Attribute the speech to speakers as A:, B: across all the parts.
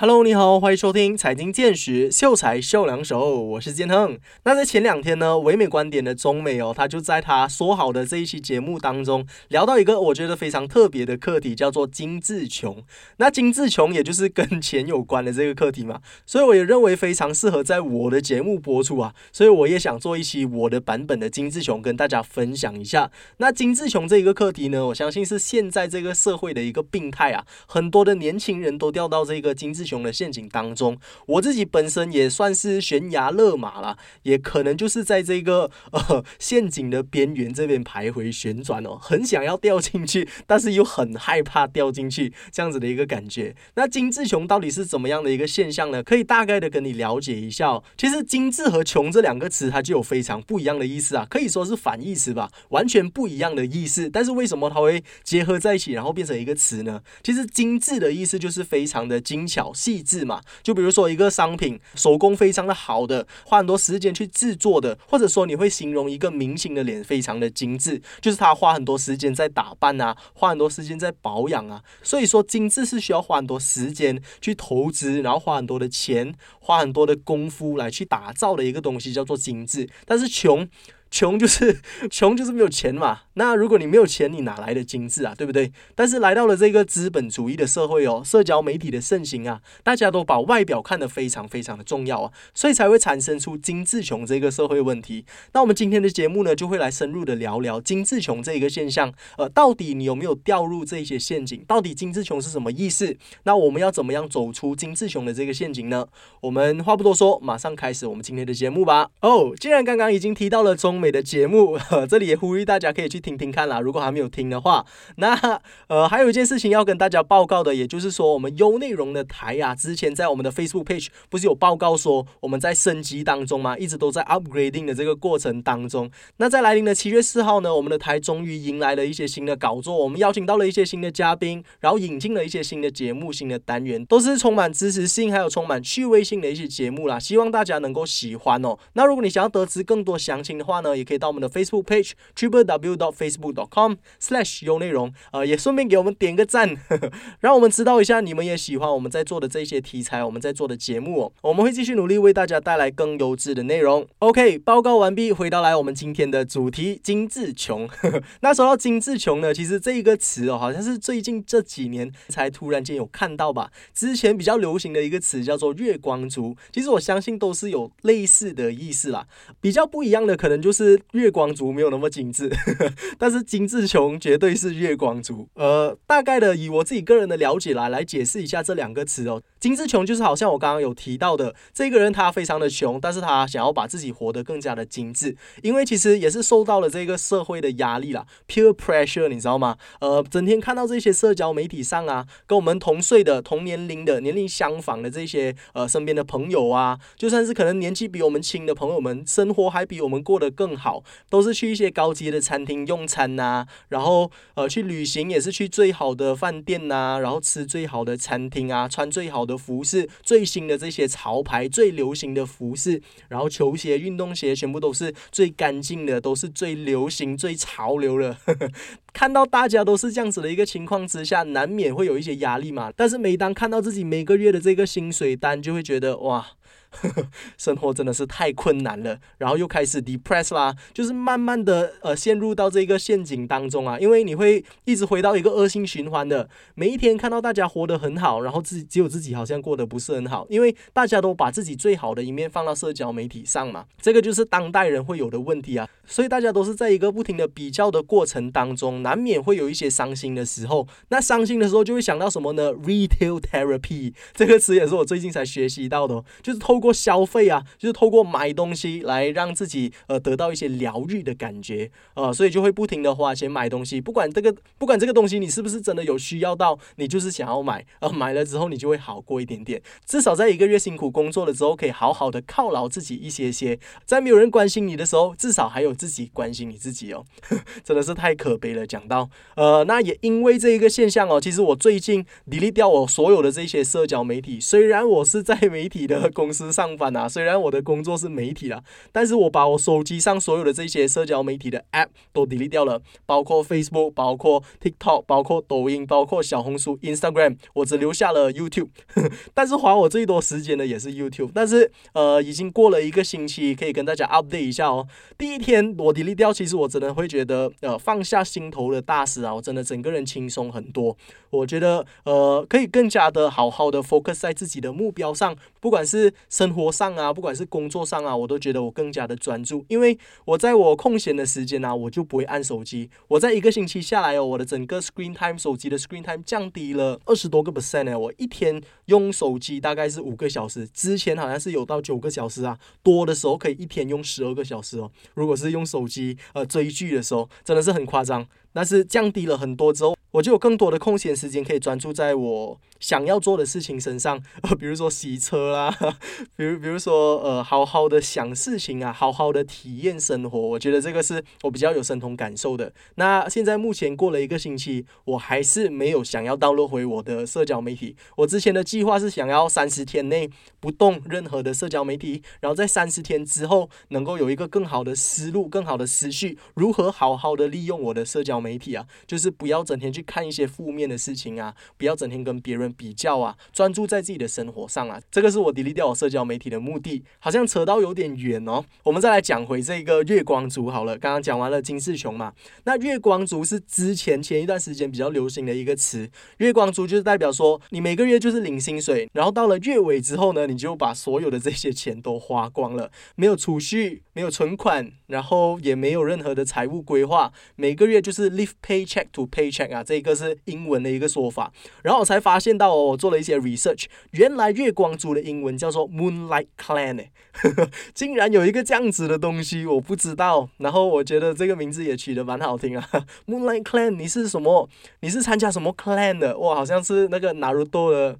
A: Hello，你好，欢迎收听财经见识，秀才秀两手，我是建亨。那在前两天呢，唯美观点的中美哦，他就在他说好的这一期节目当中，聊到一个我觉得非常特别的课题，叫做精致穷。那精致穷也就是跟钱有关的这个课题嘛，所以我也认为非常适合在我的节目播出啊，所以我也想做一期我的版本的精致穷，跟大家分享一下。那精致穷这一个课题呢，我相信是现在这个社会的一个病态啊，很多的年轻人都掉到这个精致。熊的陷阱当中，我自己本身也算是悬崖勒马了，也可能就是在这个 呃陷阱的边缘这边徘徊旋转哦，很想要掉进去，但是又很害怕掉进去这样子的一个感觉。那精致穷到底是怎么样的一个现象呢？可以大概的跟你了解一下哦。其实精致和穷这两个词，它就有非常不一样的意思啊，可以说是反义词吧，完全不一样的意思。但是为什么它会结合在一起，然后变成一个词呢？其实精致的意思就是非常的精巧。细致嘛，就比如说一个商品手工非常的好的，花很多时间去制作的，或者说你会形容一个明星的脸非常的精致，就是他花很多时间在打扮啊，花很多时间在保养啊。所以说精致是需要花很多时间去投资，然后花很多的钱，花很多的功夫来去打造的一个东西叫做精致。但是穷。穷就是 穷，就是没有钱嘛。那如果你没有钱，你哪来的精致啊？对不对？但是来到了这个资本主义的社会哦，社交媒体的盛行啊，大家都把外表看得非常非常的重要啊，所以才会产生出精致穷这个社会问题。那我们今天的节目呢，就会来深入的聊聊精致穷这一个现象。呃，到底你有没有掉入这些陷阱？到底精致穷是什么意思？那我们要怎么样走出精致穷的这个陷阱呢？我们话不多说，马上开始我们今天的节目吧。哦，既然刚刚已经提到了中。美的节目，这里也呼吁大家可以去听听看啦。如果还没有听的话，那呃还有一件事情要跟大家报告的，也就是说我们优内容的台呀，之前在我们的 Facebook page 不是有报告说我们在升级当中吗？一直都在 upgrading 的这个过程当中。那在来临的七月四号呢，我们的台终于迎来了一些新的搞作，我们邀请到了一些新的嘉宾，然后引进了一些新的节目、新的单元，都是充满知识性还有充满趣味性的一些节目啦。希望大家能够喜欢哦。那如果你想要得知更多详情的话呢？也可以到我们的 Facebook page triple w dot facebook dot com slash 有内容，呃，也顺便给我们点个赞，让我们知道一下你们也喜欢我们在做的这些题材，我们在做的节目哦。我们会继续努力为大家带来更优质的内容。OK，报告完毕，回到来我们今天的主题：精致穷。那说到精致穷呢，其实这一个词哦，好像是最近这几年才突然间有看到吧。之前比较流行的一个词叫做月光族，其实我相信都是有类似的意思啦。比较不一样的可能就是。是月光族没有那么精致，但是精致穷绝对是月光族。呃，大概的以我自己个人的了解来来解释一下这两个词哦。精致穷就是好像我刚刚有提到的，这个人他非常的穷，但是他想要把自己活得更加的精致，因为其实也是受到了这个社会的压力啦，peer pressure，你知道吗？呃，整天看到这些社交媒体上啊，跟我们同岁的、同年龄的、年龄相仿的这些呃身边的朋友啊，就算是可能年纪比我们轻的朋友们，生活还比我们过得更。更好，都是去一些高级的餐厅用餐呐，然后呃去旅行也是去最好的饭店呐，然后吃最好的餐厅啊，穿最好的服饰，最新的这些潮牌，最流行的服饰，然后球鞋、运动鞋全部都是最干净的，都是最流行、最潮流的。看到大家都是这样子的一个情况之下，难免会有一些压力嘛。但是每当看到自己每个月的这个薪水单，就会觉得哇。生活真的是太困难了，然后又开始 depress 啦，就是慢慢的呃陷入到这个陷阱当中啊，因为你会一直回到一个恶性循环的，每一天看到大家活得很好，然后自己只有自己好像过得不是很好，因为大家都把自己最好的一面放到社交媒体上嘛，这个就是当代人会有的问题啊，所以大家都是在一个不停的比较的过程当中，难免会有一些伤心的时候，那伤心的时候就会想到什么呢？retail therapy 这个词也是我最近才学习到的，就是透。透过消费啊，就是透过买东西来让自己呃得到一些疗愈的感觉啊，所以就会不停的花钱买东西，不管这个不管这个东西你是不是真的有需要到，你就是想要买啊，买了之后你就会好过一点点，至少在一个月辛苦工作了之后，可以好好的犒劳自己一些些，在没有人关心你的时候，至少还有自己关心你自己哦，真的是太可悲了。讲到。呃，那也因为这一个现象哦，其实我最近 delete 掉我所有的这些社交媒体。虽然我是在媒体的公司上班啊，虽然我的工作是媒体啦，但是我把我手机上所有的这些社交媒体的 app 都 delete 掉了，包括 Facebook，包括 TikTok，包括抖音，包括小红书、Instagram，我只留下了 YouTube。但是花我最多时间的也是 YouTube。但是呃，已经过了一个星期，可以跟大家 update 一下哦。第一天我 delete 掉，其实我真的会觉得呃放下心头的大事啊，我真的整个人轻松很多。我觉得呃可以更加的好好的 focus 在自己的目标上，不管是生活上啊，不管是工作上啊，我都觉得我更加的专注，因为我在我空闲的时间呢，我就不会按手机。我在一个星期下来哦，我的整个 screen time 手机的 screen time 降低了二十多个 percent 呢。我一天用手机大概是五个小时，之前好像是有到九个小时啊，多的时候可以一天用十二个小时哦。如果是用手机呃追剧的时候，真的是很夸张。但是降低了很多之后，我就有更多的空闲时间可以专注在我想要做的事情身上，呃，比如说洗车啦，比如比如说呃，好好的想事情啊，好好的体验生活，我觉得这个是我比较有身同感受的。那现在目前过了一个星期，我还是没有想要倒落回我的社交媒体。我之前的计划是想要三十天内不动任何的社交媒体，然后在三十天之后能够有一个更好的思路、更好的思绪，如何好好的利用我的社交。媒体啊，就是不要整天去看一些负面的事情啊，不要整天跟别人比较啊，专注在自己的生活上啊。这个是我 delete 掉社交媒体的目的。好像扯到有点远哦，我们再来讲回这个月光族好了。刚刚讲完了金世雄嘛，那月光族是之前前一段时间比较流行的一个词。月光族就是代表说，你每个月就是领薪水，然后到了月尾之后呢，你就把所有的这些钱都花光了，没有储蓄，没有存款，然后也没有任何的财务规划，每个月就是。Live paycheck to paycheck 啊，这个是英文的一个说法。然后我才发现到，我做了一些 research，原来月光族的英文叫做 Moonlight Clan，竟然有一个这样子的东西，我不知道。然后我觉得这个名字也取得蛮好听啊，Moonlight Clan，你是什么？你是参加什么 clan 的？哇，好像是那个纳鲁多的，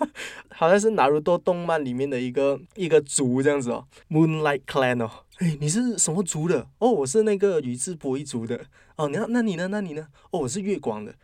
A: 好像是纳鲁多动漫里面的一个一个族这样子哦，Moonlight Clan 哦。哎，你是什么族的？哦，我是那个宇智波一族的。哦，那那你呢？那你呢？哦，我是月光的。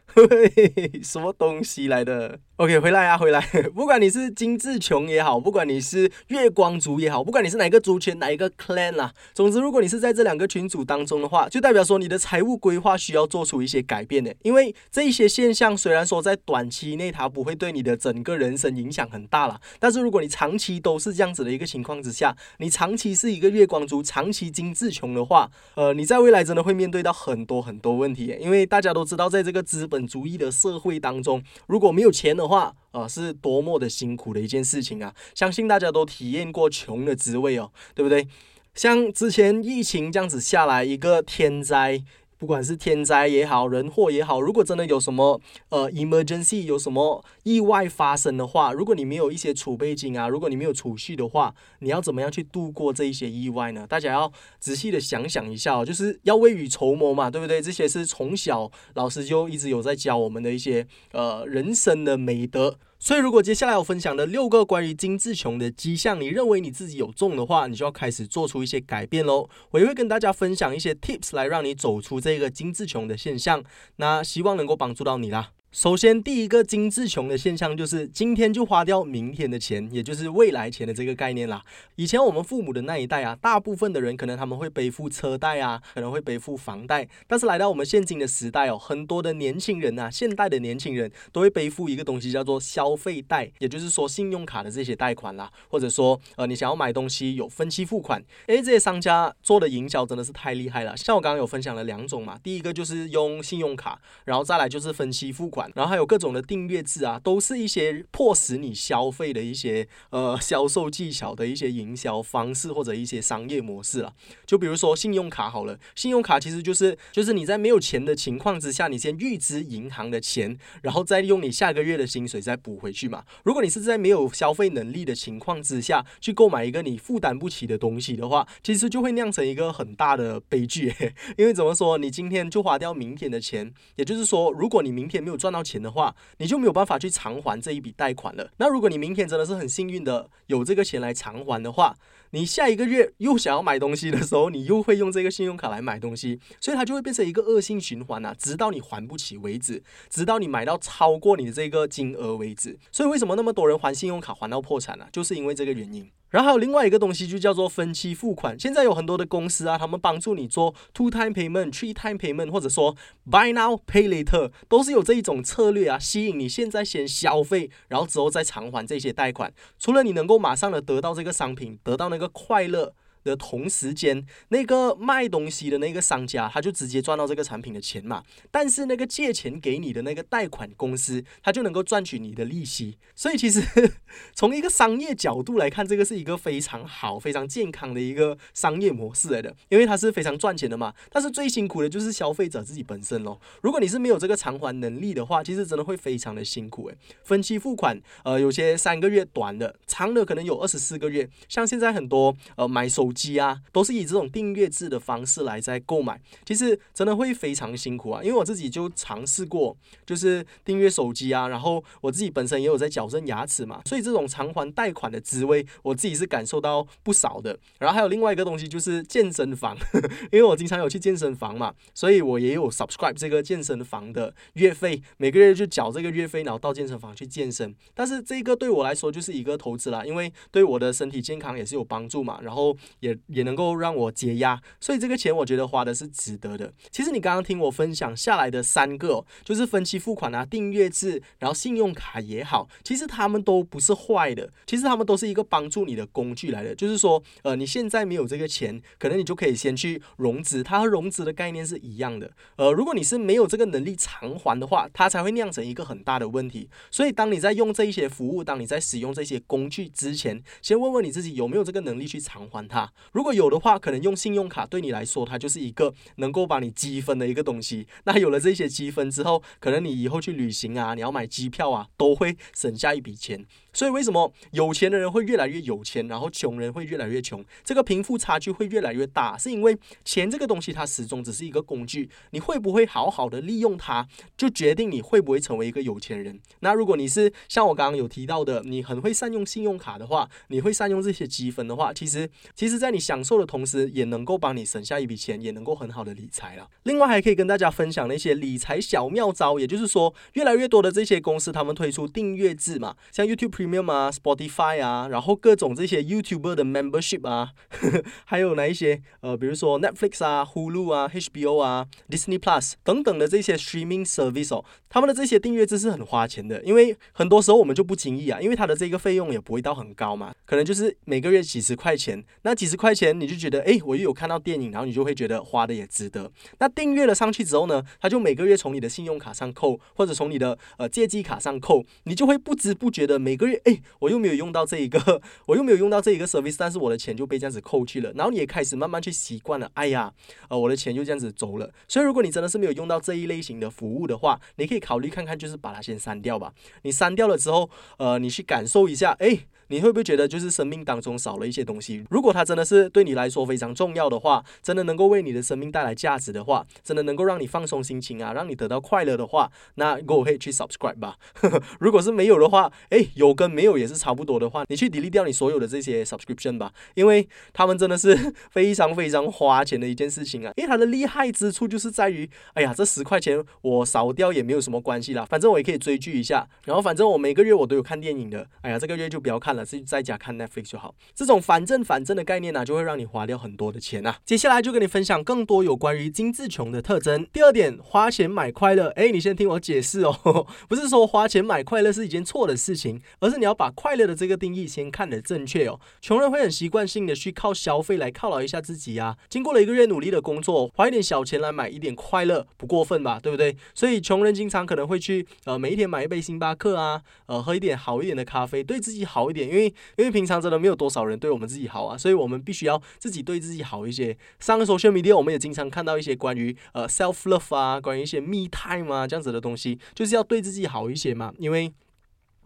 A: 什么东西来的？OK，回来啊，回来！不管你是金志琼也好，不管你是月光族也好，不管你是哪个族群、哪一个 clan 啦，总之，如果你是在这两个群组当中的话，就代表说你的财务规划需要做出一些改变的。因为这一些现象虽然说在短期内它不会对你的整个人生影响很大了，但是如果你长期都是这样子的一个情况之下，你长期是一个月光族，长期金志琼的话，呃，你在未来真的会面对到很多很多问题。因为大家都知道，在这个资本主义的社会当中，如果没有钱呢的话，啊，是多么的辛苦的一件事情啊！相信大家都体验过穷的滋味哦，对不对？像之前疫情这样子下来，一个天灾。不管是天灾也好，人祸也好，如果真的有什么呃 emergency，有什么意外发生的话，如果你没有一些储备金啊，如果你没有储蓄的话，你要怎么样去度过这一些意外呢？大家要仔细的想想一下哦，就是要未雨绸缪嘛，对不对？这些是从小老师就一直有在教我们的一些呃人生的美德。所以，如果接下来我分享的六个关于金志琼的迹象，你认为你自己有中的话，你就要开始做出一些改变喽。我也会跟大家分享一些 tips 来让你走出这个金志琼的现象，那希望能够帮助到你啦。首先，第一个金志穷的现象就是今天就花掉明天的钱，也就是未来钱的这个概念啦。以前我们父母的那一代啊，大部分的人可能他们会背负车贷啊，可能会背负房贷。但是来到我们现今的时代哦，很多的年轻人啊，现代的年轻人都会背负一个东西叫做消费贷，也就是说信用卡的这些贷款啦，或者说呃你想要买东西有分期付款。诶，这些商家做的营销真的是太厉害了。像我刚刚有分享了两种嘛，第一个就是用信用卡，然后再来就是分期付款。然后还有各种的订阅制啊，都是一些迫使你消费的一些呃销售技巧的一些营销方式或者一些商业模式了。就比如说信用卡好了，信用卡其实就是就是你在没有钱的情况之下，你先预支银行的钱，然后再用你下个月的薪水再补回去嘛。如果你是在没有消费能力的情况之下去购买一个你负担不起的东西的话，其实就会酿成一个很大的悲剧。因为怎么说，你今天就花掉明天的钱，也就是说，如果你明天没有赚。到钱的话，你就没有办法去偿还这一笔贷款了。那如果你明天真的是很幸运的有这个钱来偿还的话，你下一个月又想要买东西的时候，你又会用这个信用卡来买东西，所以它就会变成一个恶性循环啊，直到你还不起为止，直到你买到超过你的这个金额为止。所以为什么那么多人还信用卡还到破产呢？就是因为这个原因。然后还有另外一个东西，就叫做分期付款。现在有很多的公司啊，他们帮助你做 two time payment、three time payment，或者说 buy now pay later，都是有这一种策略啊，吸引你现在先消费，然后之后再偿还这些贷款。除了你能够马上的得到这个商品，得到那个快乐。的同时间，那个卖东西的那个商家，他就直接赚到这个产品的钱嘛。但是那个借钱给你的那个贷款公司，他就能够赚取你的利息。所以其实 从一个商业角度来看，这个是一个非常好、非常健康的一个商业模式来的，因为它是非常赚钱的嘛。但是最辛苦的就是消费者自己本身咯。如果你是没有这个偿还能力的话，其实真的会非常的辛苦诶。分期付款，呃，有些三个月短的，长的可能有二十四个月。像现在很多呃买手。机啊，都是以这种订阅制的方式来在购买，其实真的会非常辛苦啊。因为我自己就尝试过，就是订阅手机啊，然后我自己本身也有在矫正牙齿嘛，所以这种偿还贷款的滋味，我自己是感受到不少的。然后还有另外一个东西就是健身房，因为我经常有去健身房嘛，所以我也有 subscribe 这个健身房的月费，每个月就缴这个月费，然后到健身房去健身。但是这个对我来说就是一个投资啦，因为对我的身体健康也是有帮助嘛，然后。也也能够让我解压，所以这个钱我觉得花的是值得的。其实你刚刚听我分享下来的三个，就是分期付款啊、订阅制，然后信用卡也好，其实他们都不是坏的，其实他们都是一个帮助你的工具来的。就是说，呃，你现在没有这个钱，可能你就可以先去融资，它和融资的概念是一样的。呃，如果你是没有这个能力偿还的话，它才会酿成一个很大的问题。所以，当你在用这一些服务，当你在使用这些工具之前，先问问你自己有没有这个能力去偿还它。如果有的话，可能用信用卡对你来说，它就是一个能够帮你积分的一个东西。那有了这些积分之后，可能你以后去旅行啊，你要买机票啊，都会省下一笔钱。所以为什么有钱的人会越来越有钱，然后穷人会越来越穷？这个贫富差距会越来越大，是因为钱这个东西它始终只是一个工具，你会不会好好的利用它，就决定你会不会成为一个有钱人。那如果你是像我刚刚有提到的，你很会善用信用卡的话，你会善用这些积分的话，其实其实在你享受的同时，也能够帮你省下一笔钱，也能够很好的理财了。另外还可以跟大家分享那些理财小妙招，也就是说，越来越多的这些公司他们推出订阅制嘛，像 YouTube。Premium 啊，Spotify 啊，然后各种这些 YouTuber 的 membership 啊，还有哪一些呃，比如说 Netflix 啊、Hulu 啊、HBO 啊、Disney Plus 等等的这些 streaming service 哦，他们的这些订阅制是很花钱的，因为很多时候我们就不经意啊，因为它的这个费用也不会到很高嘛，可能就是每个月几十块钱，那几十块钱你就觉得哎，我又有看到电影，然后你就会觉得花的也值得。那订阅了上去之后呢，他就每个月从你的信用卡上扣，或者从你的呃借记卡上扣，你就会不知不觉的每个月。哎，我又没有用到这一个，我又没有用到这一个 service，但是我的钱就被这样子扣去了。然后你也开始慢慢去习惯了，哎呀，呃，我的钱就这样子走了。所以如果你真的是没有用到这一类型的服务的话，你可以考虑看看，就是把它先删掉吧。你删掉了之后，呃，你去感受一下，哎。你会不会觉得就是生命当中少了一些东西？如果它真的是对你来说非常重要的话，真的能够为你的生命带来价值的话，真的能够让你放松心情啊，让你得到快乐的话，那 go ahead 去 subscribe 吧。如果是没有的话，诶，有跟没有也是差不多的话，你去 delete 掉你所有的这些 subscription 吧，因为他们真的是非常非常花钱的一件事情啊。因为它的厉害之处就是在于，哎呀，这十块钱我少掉也没有什么关系啦，反正我也可以追剧一下，然后反正我每个月我都有看电影的，哎呀，这个月就不要看了。是在家看 Netflix 就好，这种反正反正的概念呢，就会让你花掉很多的钱呐。接下来就跟你分享更多有关于金字穷的特征。第二点，花钱买快乐。哎，你先听我解释哦，不是说花钱买快乐是一件错的事情，而是你要把快乐的这个定义先看得正确哦。穷人会很习惯性的去靠消费来犒劳一下自己呀。经过了一个月努力的工作，花一点小钱来买一点快乐，不过分吧？对不对？所以穷人经常可能会去呃每一天买一杯星巴克啊，呃喝一点好一点的咖啡，对自己好一点。因为因为平常真的没有多少人对我们自己好啊，所以我们必须要自己对自己好一些。上个 social media 我们也经常看到一些关于呃 self love 啊，关于一些 me time 啊这样子的东西，就是要对自己好一些嘛，因为。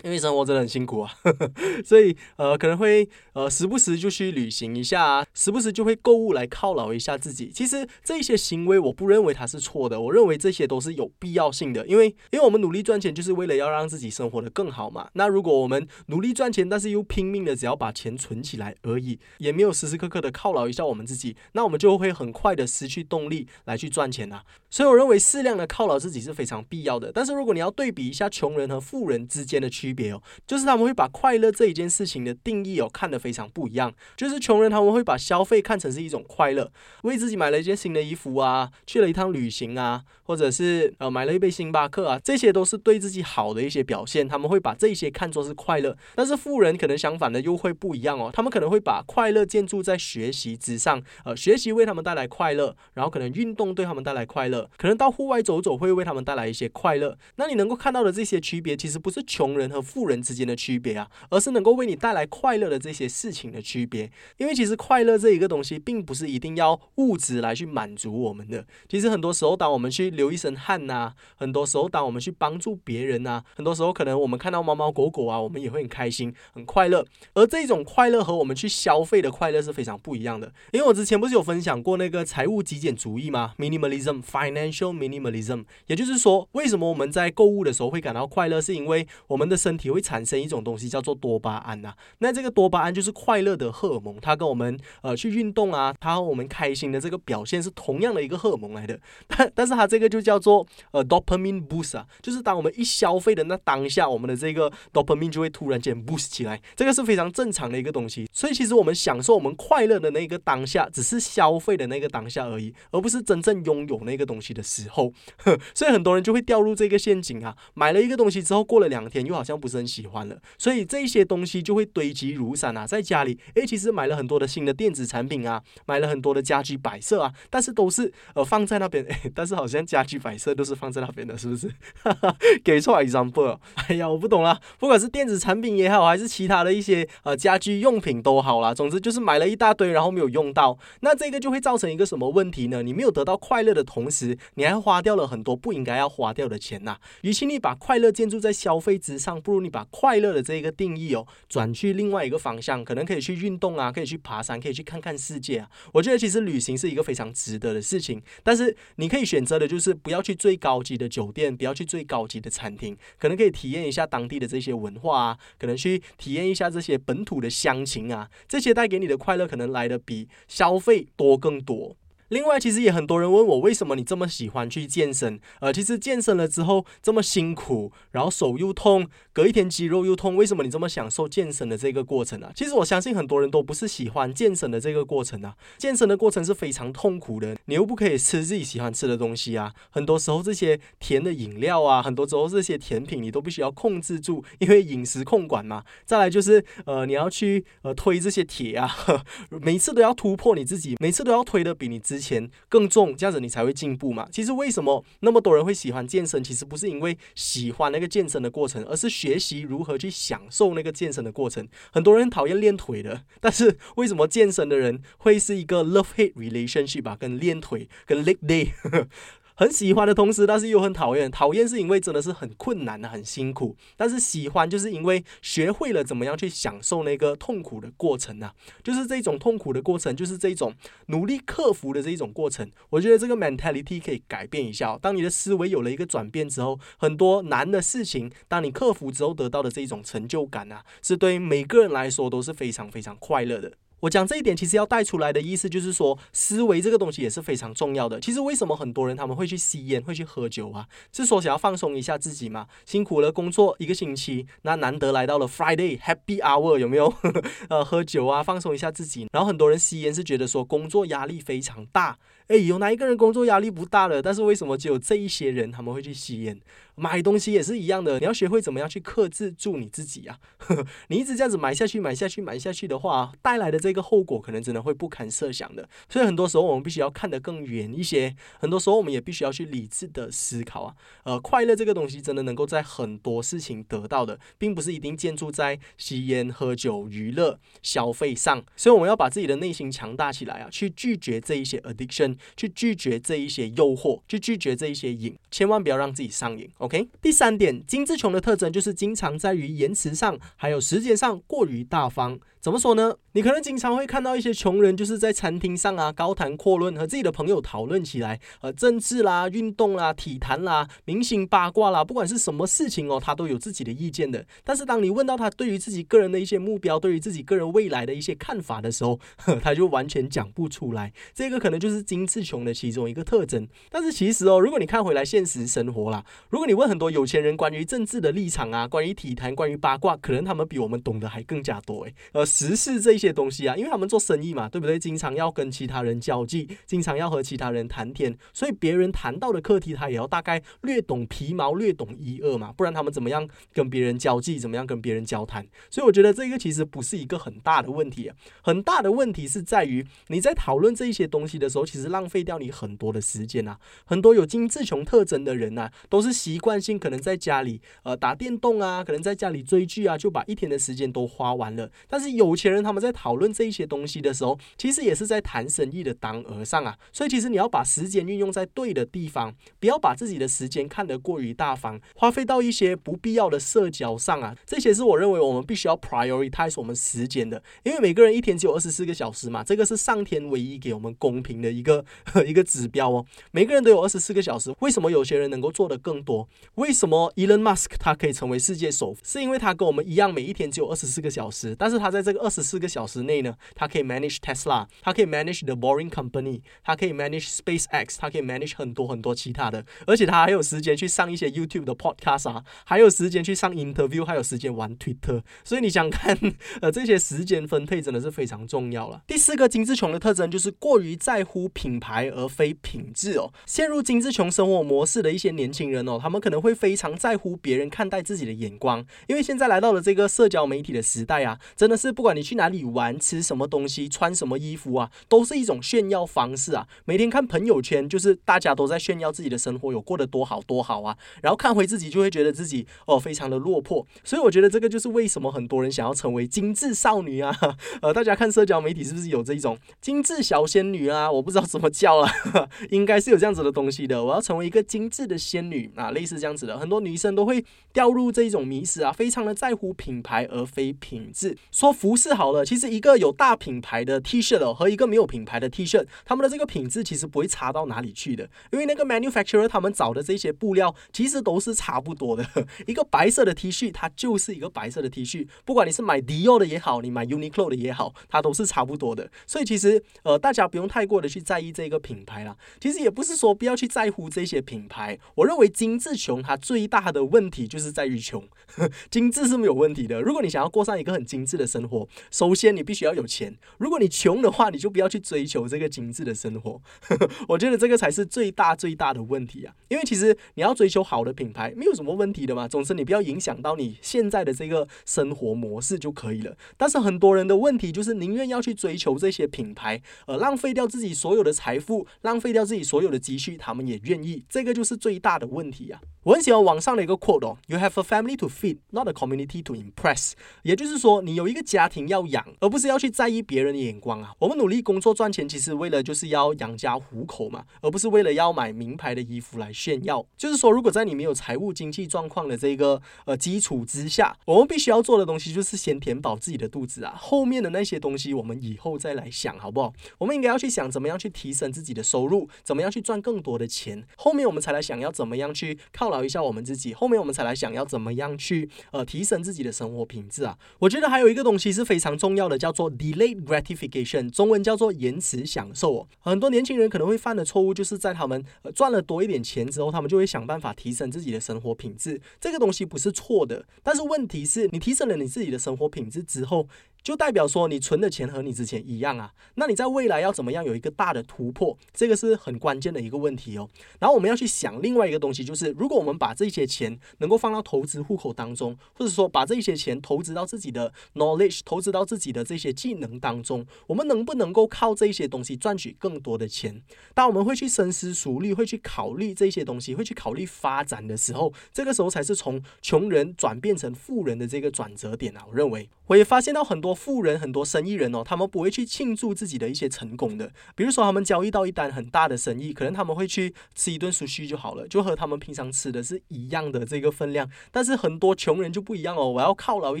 A: 因为生活真的很辛苦啊，呵 呵所以呃可能会呃时不时就去旅行一下啊，时不时就会购物来犒劳一下自己。其实这些行为，我不认为它是错的，我认为这些都是有必要性的。因为，因为我们努力赚钱，就是为了要让自己生活的更好嘛。那如果我们努力赚钱，但是又拼命的只要把钱存起来而已，也没有时时刻刻的犒劳一下我们自己，那我们就会很快的失去动力来去赚钱啊。所以，我认为适量的犒劳自己是非常必要的。但是，如果你要对比一下穷人和富人之间的区别哦，就是他们会把快乐这一件事情的定义哦看得非常不一样。就是穷人他们会把消费看成是一种快乐，为自己买了一件新的衣服啊，去了一趟旅行啊，或者是呃买了一杯星巴克啊，这些都是对自己好的一些表现。他们会把这些看作是快乐。但是富人可能相反的又会不一样哦，他们可能会把快乐建筑在学习之上，呃，学习为他们带来快乐，然后可能运动对他们带来快乐。可能到户外走走会为他们带来一些快乐。那你能够看到的这些区别，其实不是穷人和富人之间的区别啊，而是能够为你带来快乐的这些事情的区别。因为其实快乐这一个东西，并不是一定要物质来去满足我们的。其实很多时候，当我们去流一身汗呐，很多时候当我们去帮助别人呐，很多时候可能我们看到猫猫狗狗啊，我们也会很开心、很快乐。而这种快乐和我们去消费的快乐是非常不一样的。因为我之前不是有分享过那个财务极简主义吗？Minimalism financial minimalism，也就是说，为什么我们在购物的时候会感到快乐，是因为我们的身体会产生一种东西叫做多巴胺呐。那这个多巴胺就是快乐的荷尔蒙，它跟我们呃去运动啊，它和我们开心的这个表现是同样的一个荷尔蒙来的。但但是它这个就叫做呃 dopamine boost 啊，就是当我们一消费的那当下，我们的这个 dopamine 就会突然间 boost 起来，这个是非常正常的一个东西。所以其实我们享受我们快乐的那个当下，只是消费的那个当下而已，而不是真正拥有那个东西。的时候，所以很多人就会掉入这个陷阱啊！买了一个东西之后，过了两天又好像不是很喜欢了，所以这些东西就会堆积如山啊！在家里，诶，其实买了很多的新的电电子产品啊，买了很多的家居摆设啊，但是都是呃放在那边，但是好像家居摆设都是放在那边的，是不是？给错 example，哎呀，我不懂了。不管是电子产品也好，还是其他的一些呃家居用品都好啦，总之就是买了一大堆，然后没有用到，那这个就会造成一个什么问题呢？你没有得到快乐的同时，你还花掉了很多不应该要花掉的钱呐。与其你把快乐建筑在消费之上，不如你把快乐的这个定义哦，转去另外一个方向，可能可以去运动啊，可以去爬山，可以去看看世界啊。我觉得其实旅行是一个非常值得的事情，但是你可以选择的就是不要去最高级的酒店，不要去最高级的餐厅，可能可以体验一下当地的这些文化啊，可能去体验一下这些本土的乡情啊，这些带给你的快乐可能来的比消费多更多。另外，其实也很多人问我，为什么你这么喜欢去健身？呃，其实健身了之后这么辛苦，然后手又痛，隔一天肌肉又痛，为什么你这么享受健身的这个过程啊？其实我相信很多人都不是喜欢健身的这个过程啊，健身的过程是非常痛苦的，你又不可以吃自己喜欢吃的东西啊，很多时候这些甜的饮料啊，很多时候这些甜品你都必须要控制住，因为饮食控管嘛。再来就是呃，你要去呃推这些铁啊，每次都要突破你自己，每次都要推的比你之钱更重，这样子你才会进步嘛。其实为什么那么多人会喜欢健身？其实不是因为喜欢那个健身的过程，而是学习如何去享受那个健身的过程。很多人讨厌练腿的，但是为什么健身的人会是一个 love hate relationship 吧？跟练腿，跟 leg day。很喜欢的同时，但是又很讨厌。讨厌是因为真的是很困难的、很辛苦；但是喜欢就是因为学会了怎么样去享受那个痛苦的过程啊，就是这种痛苦的过程，就是这种努力克服的这一种过程。我觉得这个 mentality 可以改变一下。当你的思维有了一个转变之后，很多难的事情，当你克服之后得到的这一种成就感啊，是对每个人来说都是非常非常快乐的。我讲这一点，其实要带出来的意思就是说，思维这个东西也是非常重要的。其实为什么很多人他们会去吸烟、会去喝酒啊？是说想要放松一下自己嘛？辛苦了工作一个星期，那难得来到了 Friday Happy Hour，有没有？呃，喝酒啊，放松一下自己。然后很多人吸烟是觉得说工作压力非常大。哎，有哪一个人工作压力不大了？但是为什么只有这一些人他们会去吸烟？买东西也是一样的，你要学会怎么样去克制住你自己啊！你一直这样子买下去、买下去、买下去的话，带来的这个后果可能真的会不堪设想的。所以很多时候我们必须要看得更远一些，很多时候我们也必须要去理智的思考啊。呃，快乐这个东西真的能够在很多事情得到的，并不是一定建筑在吸烟、喝酒、娱乐、消费上。所以我们要把自己的内心强大起来啊，去拒绝这一些 addiction。去拒绝这一些诱惑，去拒绝这一些瘾，千万不要让自己上瘾。OK，第三点，精致穷的特征就是经常在于言辞上还有时间上过于大方。怎么说呢？你可能经常会看到一些穷人就是在餐厅上啊高谈阔论，和自己的朋友讨论起来，呃，政治啦、运动啦、体坛啦、明星八卦啦，不管是什么事情哦，他都有自己的意见的。但是当你问到他对于自己个人的一些目标，对于自己个人未来的一些看法的时候，他就完全讲不出来。这个可能就是精致穷的其中一个特征。但是其实哦，如果你看回来现实生活啦，如果你问很多有钱人关于政治的立场啊，关于体坛、关于八卦，可能他们比我们懂得还更加多诶。呃。时事这些东西啊，因为他们做生意嘛，对不对？经常要跟其他人交际，经常要和其他人谈天，所以别人谈到的课题，他也要大概略懂皮毛，略懂一二嘛，不然他们怎么样跟别人交际，怎么样跟别人交谈？所以我觉得这个其实不是一个很大的问题，很大的问题是在于你在讨论这一些东西的时候，其实浪费掉你很多的时间啊。很多有精致穷特征的人啊，都是习惯性可能在家里呃打电动啊，可能在家里追剧啊，就把一天的时间都花完了，但是有。有钱人他们在讨论这一些东西的时候，其实也是在谈生意的当额上啊。所以其实你要把时间运用在对的地方，不要把自己的时间看得过于大方，花费到一些不必要的社交上啊。这些是我认为我们必须要 prioritize 我们时间的，因为每个人一天只有二十四个小时嘛，这个是上天唯一给我们公平的一个 一个指标哦。每个人都有二十四个小时，为什么有些人能够做得更多？为什么 Elon Musk 他可以成为世界首富？是因为他跟我们一样，每一天只有二十四个小时，但是他在这。二十四个小时内呢，他可以 manage Tesla，他可以 manage the Boring Company，他可以 manage SpaceX，他可以 manage 很多很多其他的，而且他还有时间去上一些 YouTube 的 podcast 啊，还有时间去上 interview，还有时间玩 Twitter。所以你想看，呃，这些时间分配真的是非常重要了。第四个精致穷的特征就是过于在乎品牌而非品质哦。陷入精致穷生活模式的一些年轻人哦，他们可能会非常在乎别人看待自己的眼光，因为现在来到了这个社交媒体的时代啊，真的是不。不管你去哪里玩、吃什么东西、穿什么衣服啊，都是一种炫耀方式啊。每天看朋友圈，就是大家都在炫耀自己的生活有过得多好多好啊。然后看回自己，就会觉得自己哦非常的落魄。所以我觉得这个就是为什么很多人想要成为精致少女啊。呃，大家看社交媒体是不是有这一种精致小仙女啊？我不知道怎么叫了，应该是有这样子的东西的。我要成为一个精致的仙女啊，类似这样子的，很多女生都会掉入这一种迷失啊，非常的在乎品牌而非品质，说服。不是好了，其实一个有大品牌的 T 恤哦，和一个没有品牌的 T 恤，他们的这个品质其实不会差到哪里去的，因为那个 manufacturer 他们找的这些布料其实都是差不多的。一个白色的 T 恤，它就是一个白色的 T 恤，不管你是买 Dior 的也好，你买 Uniqlo 的也好，它都是差不多的。所以其实呃，大家不用太过的去在意这个品牌啦。其实也不是说不要去在乎这些品牌。我认为精致穷它最大的问题就是在于穷，精致是没有问题的。如果你想要过上一个很精致的生活，首先，你必须要有钱。如果你穷的话，你就不要去追求这个精致的生活。我觉得这个才是最大最大的问题啊！因为其实你要追求好的品牌，没有什么问题的嘛。总之，你不要影响到你现在的这个生活模式就可以了。但是很多人的问题就是宁愿要去追求这些品牌，而浪费掉自己所有的财富，浪费掉自己所有的积蓄，他们也愿意。这个就是最大的问题啊！我很喜欢网上的一个 quote 哦：“You have a family to feed, not a community to impress。”也就是说，你有一个家。家庭要养，而不是要去在意别人的眼光啊！我们努力工作赚钱，其实为了就是要养家糊口嘛，而不是为了要买名牌的衣服来炫耀。就是说，如果在你没有财务经济状况的这个呃基础之下，我们必须要做的东西就是先填饱自己的肚子啊，后面的那些东西我们以后再来想，好不好？我们应该要去想怎么样去提升自己的收入，怎么样去赚更多的钱，后面我们才来想要怎么样去犒劳一下我们自己，后面我们才来想要怎么样去呃提升自己的生活品质啊！我觉得还有一个东西是。非常重要的叫做 delayed gratification，中文叫做延迟享受。哦很多年轻人可能会犯的错误，就是在他们赚了多一点钱之后，他们就会想办法提升自己的生活品质。这个东西不是错的，但是问题是你提升了你自己的生活品质之后。就代表说你存的钱和你之前一样啊，那你在未来要怎么样有一个大的突破，这个是很关键的一个问题哦。然后我们要去想另外一个东西，就是如果我们把这些钱能够放到投资户口当中，或者说把这些钱投资到自己的 knowledge，投资到自己的这些技能当中，我们能不能够靠这些东西赚取更多的钱？当我们会去深思熟虑，会去考虑这些东西，会去考虑发展的时候，这个时候才是从穷人转变成富人的这个转折点啊。我认为，我也发现到很多。富人、很多生意人哦，他们不会去庆祝自己的一些成功的。比如说，他们交易到一单很大的生意，可能他们会去吃一顿熟须就好了，就和他们平常吃的是一样的这个分量。但是很多穷人就不一样哦，我要犒劳一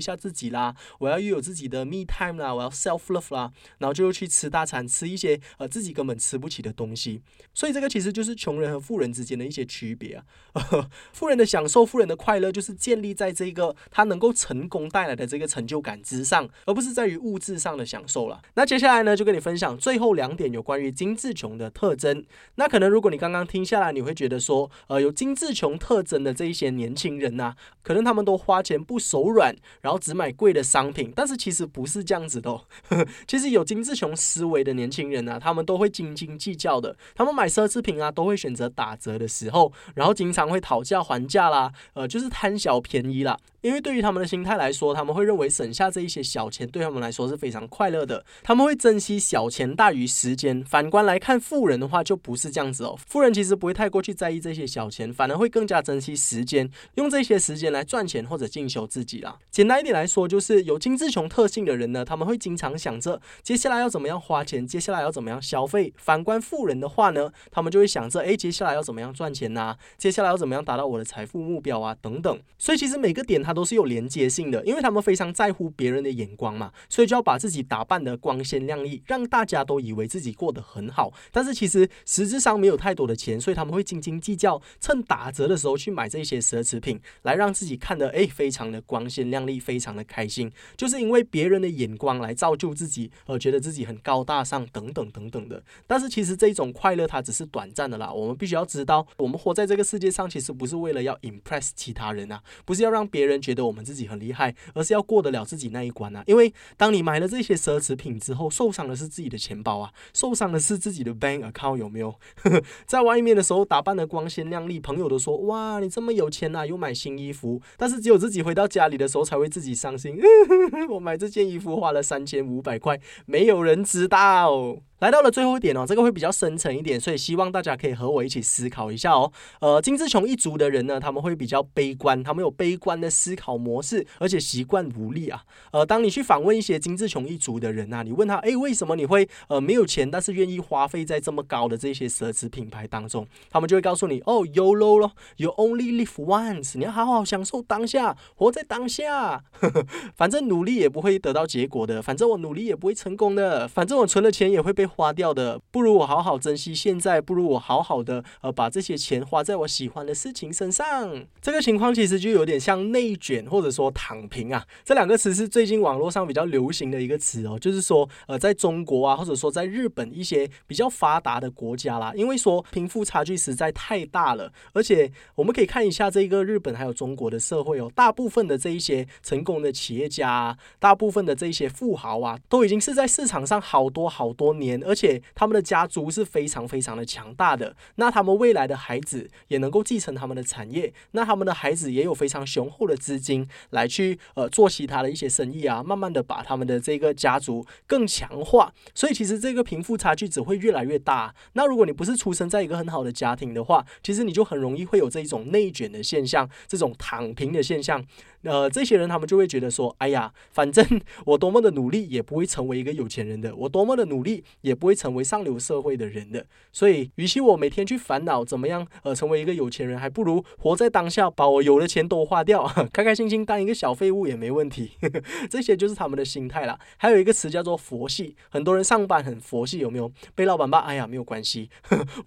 A: 下自己啦，我要又有自己的 me time 啦，我要 self love 啦，然后就去吃大餐，吃一些呃自己根本吃不起的东西。所以这个其实就是穷人和富人之间的一些区别啊。富人的享受、富人的快乐，就是建立在这个他能够成功带来的这个成就感之上，而不是在于物质上的享受了。那接下来呢，就跟你分享最后两点有关于金志穷的特征。那可能如果你刚刚听下来，你会觉得说，呃，有金志穷特征的这一些年轻人呐，可能他们都花钱不手软，然后只买贵的商品。但是其实不是这样子的哦。其实有金志穷思维的年轻人啊，他们都会斤斤计较的。他们买奢侈品啊，都会选择打折的时候，然后经常会讨价还价啦，呃，就是贪小便宜啦。因为对于他们的心态来说，他们会认为省下这一些小钱对他们来说是非常快乐的。他们会珍惜小钱大于时间。反观来看富人的话，就不是这样子哦。富人其实不会太过去在意这些小钱，反而会更加珍惜时间，用这些时间来赚钱或者进修自己啦。简单一点来说，就是有金志雄特性的人呢，他们会经常想着接下来要怎么样花钱，接下来要怎么样消费。反观富人的话呢，他们就会想着，哎，接下来要怎么样赚钱呐？接下来要怎么样达到我的财富目标啊？等等。所以其实每个点他都是有连接性的，因为他们非常在乎别人的眼光嘛，所以就要把自己打扮的光鲜亮丽，让大家都以为自己过得很好。但是其实实质上没有太多的钱，所以他们会斤斤计较，趁打折的时候去买这些奢侈品，来让自己看得诶非常的光鲜亮丽，非常的开心。就是因为别人的眼光来造就自己，而觉得自己很高大上等等等等的。但是其实这种快乐它只是短暂的啦。我们必须要知道，我们活在这个世界上，其实不是为了要 impress 其他人啊，不是要让别人。觉得我们自己很厉害，而是要过得了自己那一关啊！因为当你买了这些奢侈品之后，受伤的是自己的钱包啊，受伤的是自己的 bank account 有没有？在外面的时候打扮的光鲜亮丽，朋友都说哇，你这么有钱呐，又买新衣服。但是只有自己回到家里的时候，才会自己伤心。我买这件衣服花了三千五百块，没有人知道。来到了最后一点哦，这个会比较深层一点，所以希望大家可以和我一起思考一下哦。呃，金志琼一族的人呢，他们会比较悲观，他们有悲观的思考模式，而且习惯无力啊。呃，当你去访问一些金志琼一族的人啊，你问他，哎，为什么你会呃没有钱，但是愿意花费在这么高的这些奢侈品牌当中？他们就会告诉你，哦，YOLO 咯，You only live once，你要好好享受当下，活在当下。反正努力也不会得到结果的，反正我努力也不会成功的，反正我存了钱也会被。花掉的，不如我好好珍惜现在，不如我好好的呃把这些钱花在我喜欢的事情身上。这个情况其实就有点像内卷或者说躺平啊，这两个词是最近网络上比较流行的一个词哦，就是说呃在中国啊或者说在日本一些比较发达的国家啦，因为说贫富差距实在太大了，而且我们可以看一下这个日本还有中国的社会哦，大部分的这一些成功的企业家，大部分的这一些富豪啊，都已经是在市场上好多好多年。而且他们的家族是非常非常的强大的，那他们未来的孩子也能够继承他们的产业，那他们的孩子也有非常雄厚的资金来去呃做其他的一些生意啊，慢慢的把他们的这个家族更强化。所以其实这个贫富差距只会越来越大。那如果你不是出生在一个很好的家庭的话，其实你就很容易会有这一种内卷的现象，这种躺平的现象。呃，这些人他们就会觉得说，哎呀，反正 我多么的努力也不会成为一个有钱人的，我多么的努力也不会成为上流社会的人的。所以，与其我每天去烦恼怎么样呃成为一个有钱人，还不如活在当下，把我有的钱都花掉，开开心心当一个小废物也没问题。这些就是他们的心态啦。还有一个词叫做佛系，很多人上班很佛系，有没有？被老板骂，哎呀，没有关系，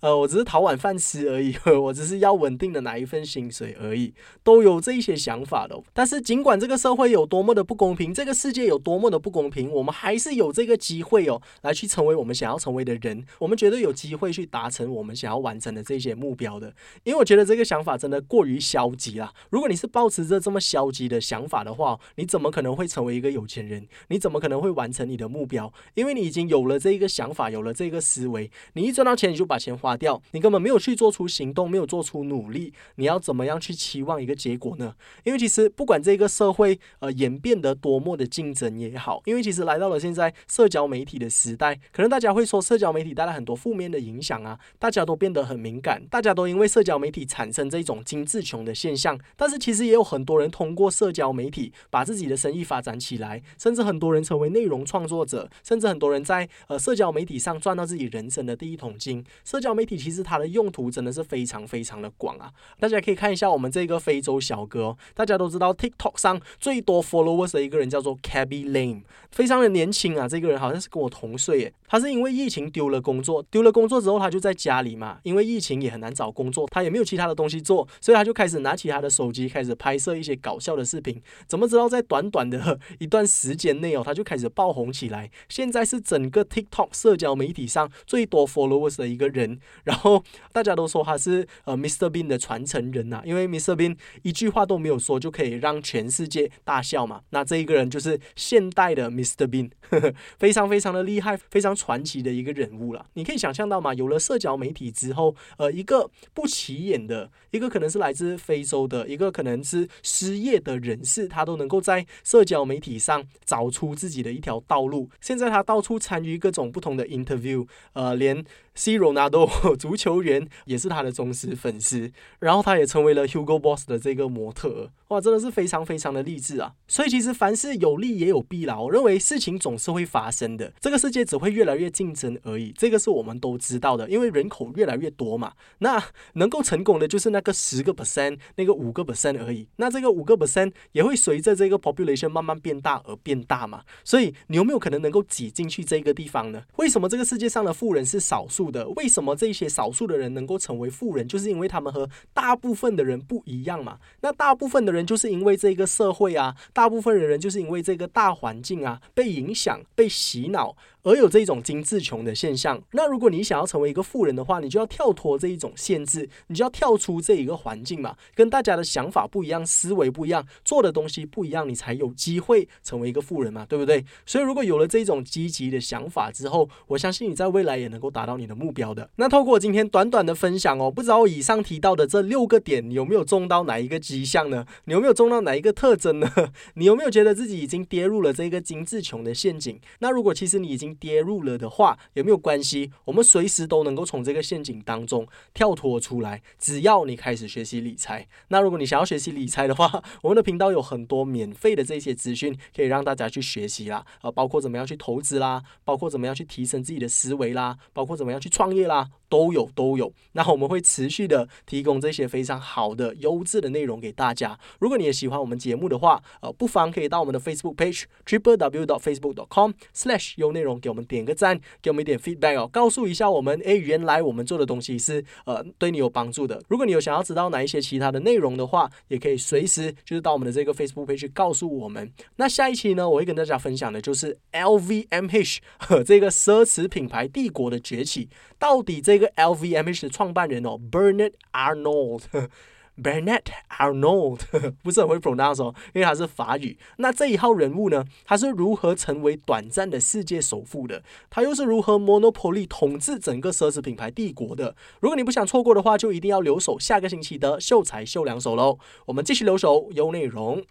A: 呃，我只是讨碗饭吃而已，我只是要稳定的拿一份薪水而已，都有这一些想法的。但但是，尽管这个社会有多么的不公平，这个世界有多么的不公平，我们还是有这个机会哦，来去成为我们想要成为的人。我们绝对有机会去达成我们想要完成的这些目标的。因为我觉得这个想法真的过于消极了。如果你是抱持着这么消极的想法的话，你怎么可能会成为一个有钱人？你怎么可能会完成你的目标？因为你已经有了这一个想法，有了这个思维，你一赚到钱你就把钱花掉，你根本没有去做出行动，没有做出努力，你要怎么样去期望一个结果呢？因为其实不管。这个社会呃演变得多么的竞争也好，因为其实来到了现在社交媒体的时代，可能大家会说社交媒体带来很多负面的影响啊，大家都变得很敏感，大家都因为社交媒体产生这种精致穷的现象。但是其实也有很多人通过社交媒体把自己的生意发展起来，甚至很多人成为内容创作者，甚至很多人在呃社交媒体上赚到自己人生的第一桶金。社交媒体其实它的用途真的是非常非常的广啊！大家可以看一下我们这个非洲小哥，大家都知道 TikTok 上最多 followers 的一个人叫做 Cabby Lame，非常的年轻啊，这个人好像是跟我同岁耶。他是因为疫情丢了工作，丢了工作之后他就在家里嘛，因为疫情也很难找工作，他也没有其他的东西做，所以他就开始拿起他的手机开始拍摄一些搞笑的视频。怎么知道在短短的一段时间内哦，他就开始爆红起来，现在是整个 TikTok 社交媒体上最多 followers 的一个人。然后大家都说他是呃 Mr Bean 的传承人呐，因为 Mr Bean 一句话都没有说就可以让全世界大笑嘛。那这一个人就是现代的 Mr Bean，非常非常的厉害，非常。传奇的一个人物了，你可以想象到吗？有了社交媒体之后，呃，一个不起眼的，一个可能是来自非洲的，一个可能是失业的人士，他都能够在社交媒体上找出自己的一条道路。现在他到处参与各种不同的 interview，呃，连。C 罗纳多足球员也是他的忠实粉丝，然后他也成为了 Hugo Boss 的这个模特，哇，真的是非常非常的励志啊！所以其实凡事有利也有弊啦，我认为事情总是会发生的，这个世界只会越越来越竞争而已，这个是我们都知道的，因为人口越来越多嘛，那能够成功的就是那个十个 percent，那个五个 percent 而已，那这个五个 percent 也会随着这个 population 慢慢变大而变大嘛，所以你有没有可能能够挤进去这个地方呢？为什么这个世界上的富人是少数？的为什么这些少数的人能够成为富人，就是因为他们和大部分的人不一样嘛？那大部分的人就是因为这个社会啊，大部分的人就是因为这个大环境啊，被影响、被洗脑。而有这种精致穷的现象，那如果你想要成为一个富人的话，你就要跳脱这一种限制，你就要跳出这一个环境嘛，跟大家的想法不一样，思维不一样，做的东西不一样，你才有机会成为一个富人嘛，对不对？所以如果有了这种积极的想法之后，我相信你在未来也能够达到你的目标的。那透过今天短短的分享哦，不知道以上提到的这六个点，你有没有中到哪一个迹象呢？你有没有中到哪一个特征呢？你有没有觉得自己已经跌入了这个精致穷的陷阱？那如果其实你已经跌入了的话，有没有关系？我们随时都能够从这个陷阱当中跳脱出来。只要你开始学习理财，那如果你想要学习理财的话，我们的频道有很多免费的这些资讯可以让大家去学习啦。呃，包括怎么样去投资啦，包括怎么样去提升自己的思维啦，包括怎么样去创业啦。都有都有，那我们会持续的提供这些非常好的优质的内容给大家。如果你也喜欢我们节目的话，呃，不妨可以到我们的 Facebook page triple w dot facebook dot com slash 优内容给我们点个赞，给我们一点 feedback 哦，告诉一下我们，诶，原来我们做的东西是呃对你有帮助的。如果你有想要知道哪一些其他的内容的话，也可以随时就是到我们的这个 Facebook page 告诉我们。那下一期呢，我会跟大家分享的就是 LVMH 和这个奢侈品牌帝国的崛起。到底这个 LVMH 的创办人哦，Bernard Arnold，Bernard Arnold 不是很会 pronounce 哦，因为他是法语。那这一号人物呢，他是如何成为短暂的世界首富的？他又是如何 monopoly 统治整个奢侈品牌帝国的？如果你不想错过的话，就一定要留守下个星期的秀才秀两手喽。我们继续留守有内容。